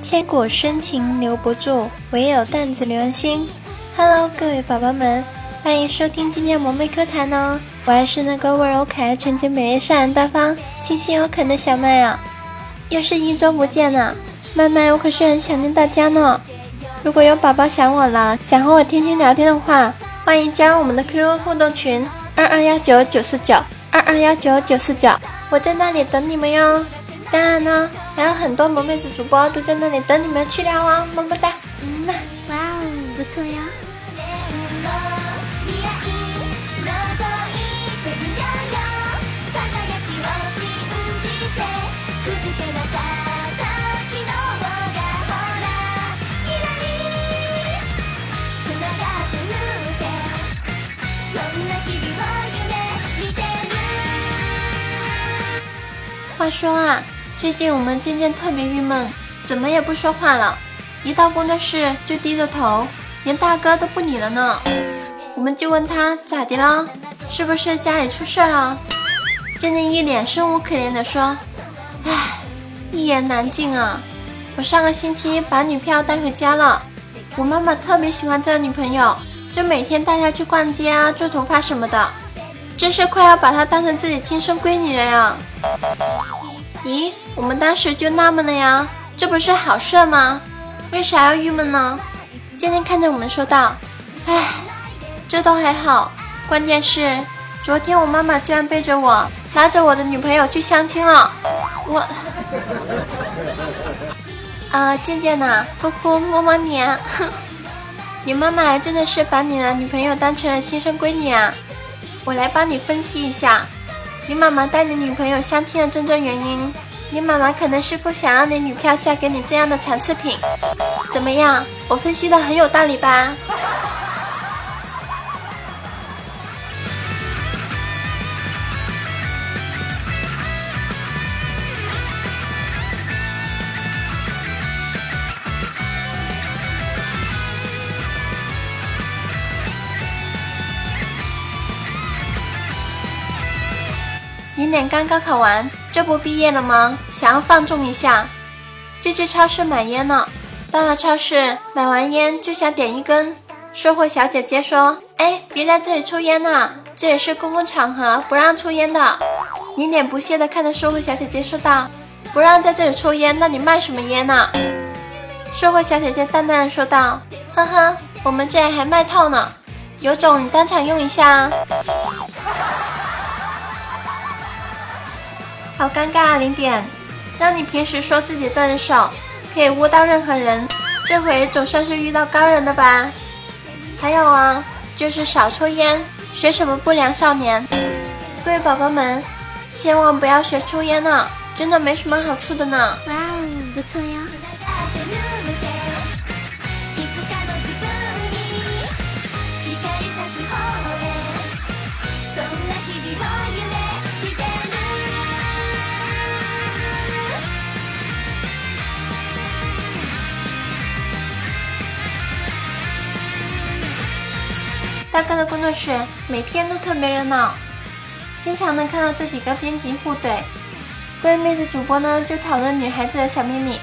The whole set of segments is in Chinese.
千古深情留不住，唯有淡子流心。Hello，各位宝宝们，欢迎收听今天萌妹课堂哦。我还是那个温柔可爱、纯洁美丽、善良大方、清新有可爱的小麦啊！又是一周不见了，麦麦，我可是很想念大家呢。如果有宝宝想我了，想和我天天聊天的话，欢迎加入我们的 QQ 互动群二二幺九九四九二二幺九九四九，我在那里等你们哟。当然呢，还有很多萌妹子主播都在那里等你们去聊哦，么么哒，嗯嘛，哇哦，不错呀。话说啊。最近我们渐渐特别郁闷，怎么也不说话了，一到工作室就低着头，连大哥都不理了呢。我们就问他咋的了，是不是家里出事了？渐渐一脸生无可恋的说：“唉，一言难尽啊。我上个星期把女票带回家了，我妈妈特别喜欢这个女朋友，就每天带她去逛街啊、做头发什么的，真是快要把她当成自己亲生闺女了呀。”咦，我们当时就纳闷了呀，这不是好事吗？为啥要郁闷呢？渐渐看着我们说道：“唉，这都还好，关键是昨天我妈妈居然背着我拉着我的女朋友去相亲了。”我，啊，渐渐呐，哭哭摸摸你，哼，你妈妈真的是把你的女朋友当成了亲生闺女啊？我来帮你分析一下。你妈妈带你女朋友相亲的真正原因，你妈妈可能是不想让你女票嫁给你这样的残次品。怎么样，我分析的很有道理吧？零点刚高考完，这不毕业了吗？想要放纵一下，就去超市买烟了。到了超市，买完烟就想点一根。售货小姐姐说：“哎，别在这里抽烟了，这里是公共场合，不让抽烟的。”零点不屑地看着售货小姐姐说道：“不让在这里抽烟，那你卖什么烟呢？”售货小姐姐淡淡的说道：“呵呵，我们这里还卖套呢，有种你当场用一下啊。”好尴尬啊，零点，让你平时说自己断手可以污到任何人，这回总算是遇到高人了吧？还有啊，就是少抽烟，学什么不良少年？各位宝宝们，千万不要学抽烟呢，真的没什么好处的呢。哇哦，不错呀。哥的工作室每天都特别热闹，经常能看到这几个编辑互怼，闺蜜的主播呢就讨论女孩子的小秘密。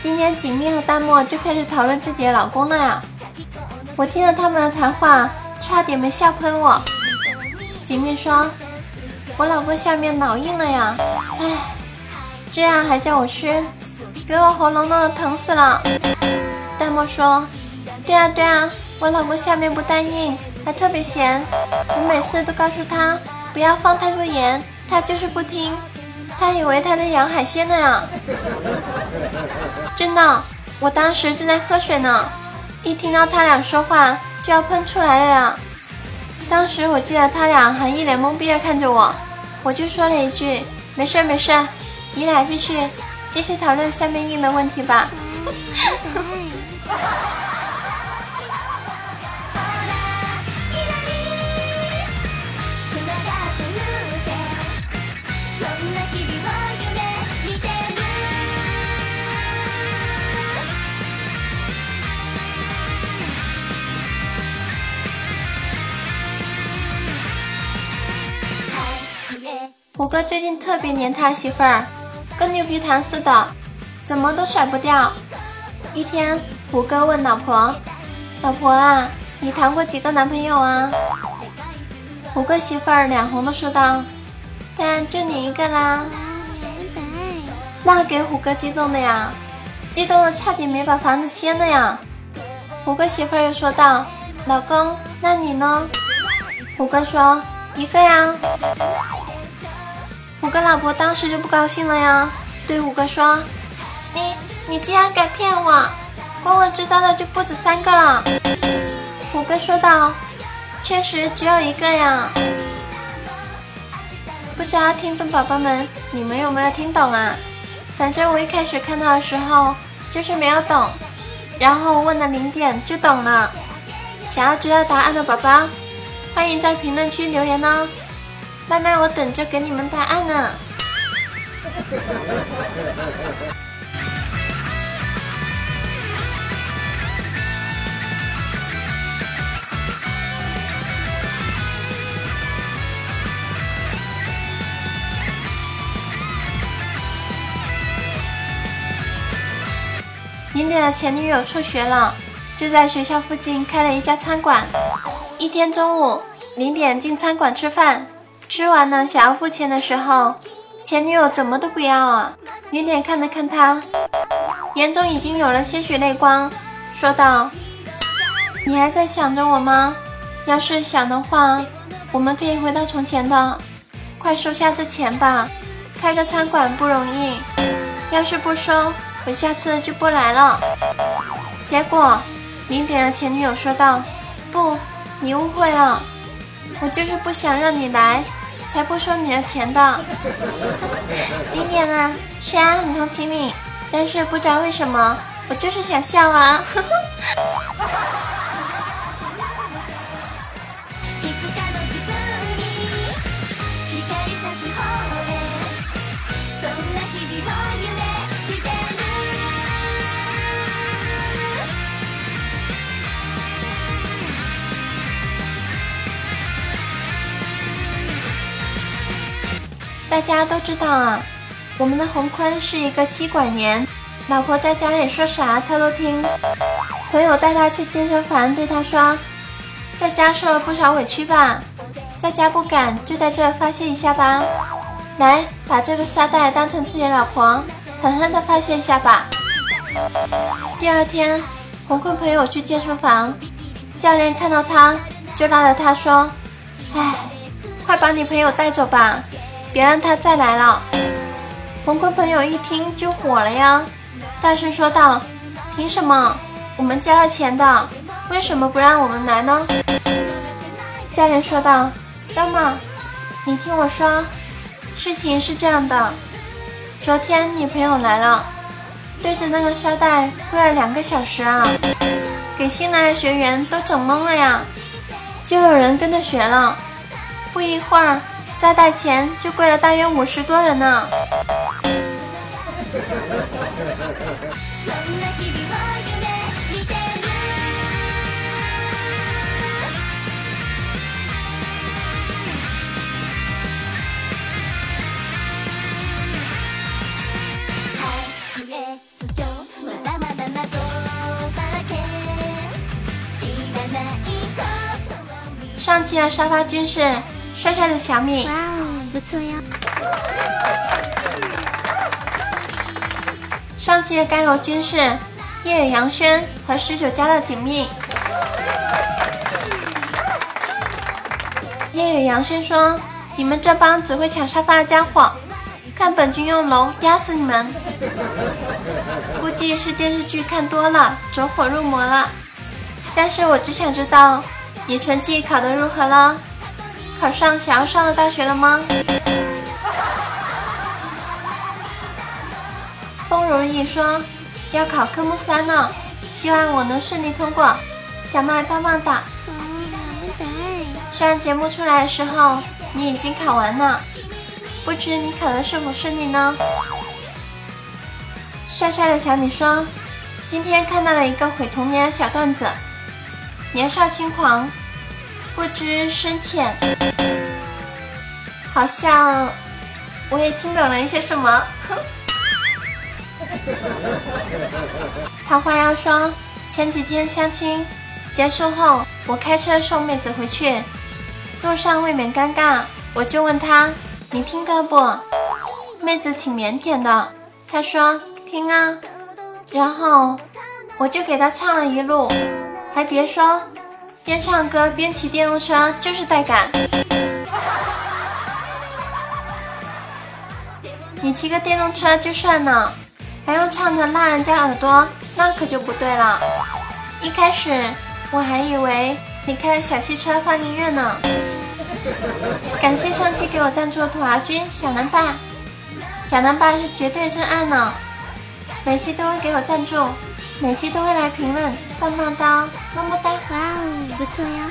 今天锦觅和淡漠就开始讨论自己的老公了呀！我听了他们的谈话，差点没笑喷我。锦觅说：“我老公下面老硬了呀，唉，这样还叫我吃，给我喉咙弄得疼死了。”淡漠说：“对啊，对啊。”我老公下面不但硬，还特别咸。我每次都告诉他不要放太多盐，他就是不听。他以为他在养海鲜呢呀！真的，我当时正在喝水呢，一听到他俩说话就要喷出来了呀！当时我记得他俩还一脸懵逼的看着我，我就说了一句：“没事没事，你俩继续继续讨论下面硬的问题吧。”虎哥最近特别黏他媳妇儿，跟牛皮糖似的，怎么都甩不掉。一天，胡歌问老婆：“老婆啊，你谈过几个男朋友啊？”胡歌媳妇儿脸红的说道：“但就你一个啦。”那给胡歌激动的呀，激动的差点没把房子掀了呀。胡歌媳妇儿又说道：“老公，那你呢？”胡歌说：“一个呀。”胡歌老婆当时就不高兴了呀，对胡歌说：“你你竟然敢骗我！光我知道的就不止三个了。”五哥说道：“确实只有一个呀。”不知道听众宝宝们，你们有没有听懂啊？反正我一开始看到的时候就是没有懂，然后问了零点就懂了。想要知道答案的宝宝，欢迎在评论区留言哦。慢慢，我等着给你们答案呢。零点的前女友辍学了，就在学校附近开了一家餐馆。一天中午，零点进餐馆吃饭。吃完了，想要付钱的时候，前女友怎么都不要啊！零点看了看他，眼中已经有了些许泪光，说道：“你还在想着我吗？要是想的话，我们可以回到从前的。快收下这钱吧，开个餐馆不容易。要是不收，我下次就不来了。”结果，零点的前女友说道：“不，你误会了。”我就是不想让你来，才不收你的钱的。零点啊，虽然很同情你，但是不知道为什么，我就是想笑啊。大家都知道啊，我们的洪坤是一个妻管严，老婆在家里说啥他都听。朋友带他去健身房，对他说：“在家受了不少委屈吧，在家不敢，就在这发泄一下吧。来，把这个沙袋当成自己的老婆，狠狠的发泄一下吧。”第二天，洪坤朋友去健身房，教练看到他就拉着他说：“哎，快把你朋友带走吧。”别让他再来了！红坤朋友一听就火了呀，大声说道：“凭什么？我们交了钱的，为什么不让我们来呢？”教练说道：“哥们儿，你听我说，事情是这样的，昨天你朋友来了，对着那个沙袋跪了两个小时啊，给新来的学员都整懵了呀，就有人跟着学了，不一会儿。”沙袋前就跪了大约五十多人呢。上期的沙发君是。帅帅的小米，哇哦，不错呀！上期的该罗君是夜雨杨轩和十九家的锦觅。夜雨杨轩说：“你们这帮只会抢沙发的家伙，看本君用楼压死你们！”估计是电视剧看多了，走火入魔了。但是我只想知道，你成绩考得如何了？考上想要上的大学了吗？风如意说要考科目三呢，希望我能顺利通过。小麦棒棒哒。虽然节目出来的时候你已经考完了，不知你考的是否顺利呢？帅帅的小米说，今天看到了一个毁童年的小段子，年少轻狂。不知深浅，好像我也听懂了一些什么。桃花妖说，前几天相亲结束后，我开车送妹子回去，路上未免尴尬，我就问他：“你听歌不？”妹子挺腼腆的，她说：“听啊。”然后我就给她唱了一路，还别说，边唱歌边骑电动车就是带感。你骑个电动车就算了，还用唱的拉人家耳朵，那可就不对了。一开始我还以为你开小汽车放音乐呢。感谢上期给我赞助的土豪君小南爸，小南爸是绝对真爱呢，每期都会给我赞助，每期都会来评论，棒棒哒，么么哒。哇哦，不错呀！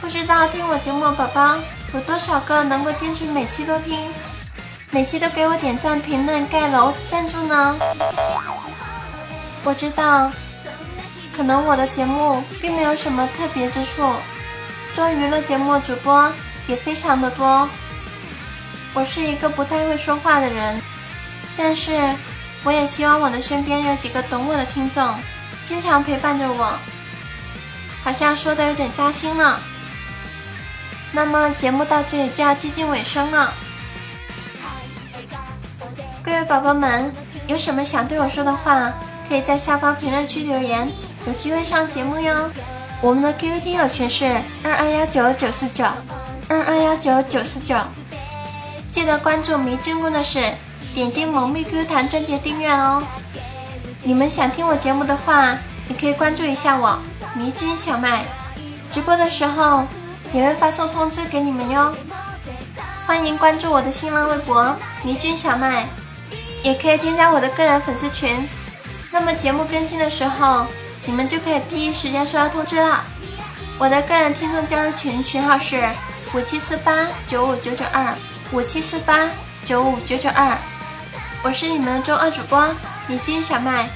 不知道听我节目的宝宝有多少个能够坚持每期都听？每期都给我点赞、评论、盖楼、赞助呢。我知道，可能我的节目并没有什么特别之处，做娱乐节目主播也非常的多。我是一个不太会说话的人，但是我也希望我的身边有几个懂我的听众，经常陪伴着我。好像说的有点扎心了。那么节目到这里就要接近尾声了。各位宝宝们，有什么想对我说的话，可以在下方评论区留言，有机会上节目哟。我们的 QQ 听友群是二二幺九九四九二二幺九九四九，记得关注迷真工作室，点击萌妹 QQ 弹专辑订阅哦。你们想听我节目的话，也可以关注一下我迷之小麦，直播的时候也会发送通知给你们哟。欢迎关注我的新浪微博迷之小麦。也可以添加我的个人粉丝群，那么节目更新的时候，你们就可以第一时间收到通知了。我的个人听众交流群群号是五七四八九五九九二五七四八九五九九二，我是你们的周二主播米金小麦，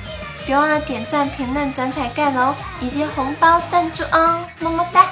别忘了点赞、评论、转采、盖楼以及红包赞助哦，么么哒。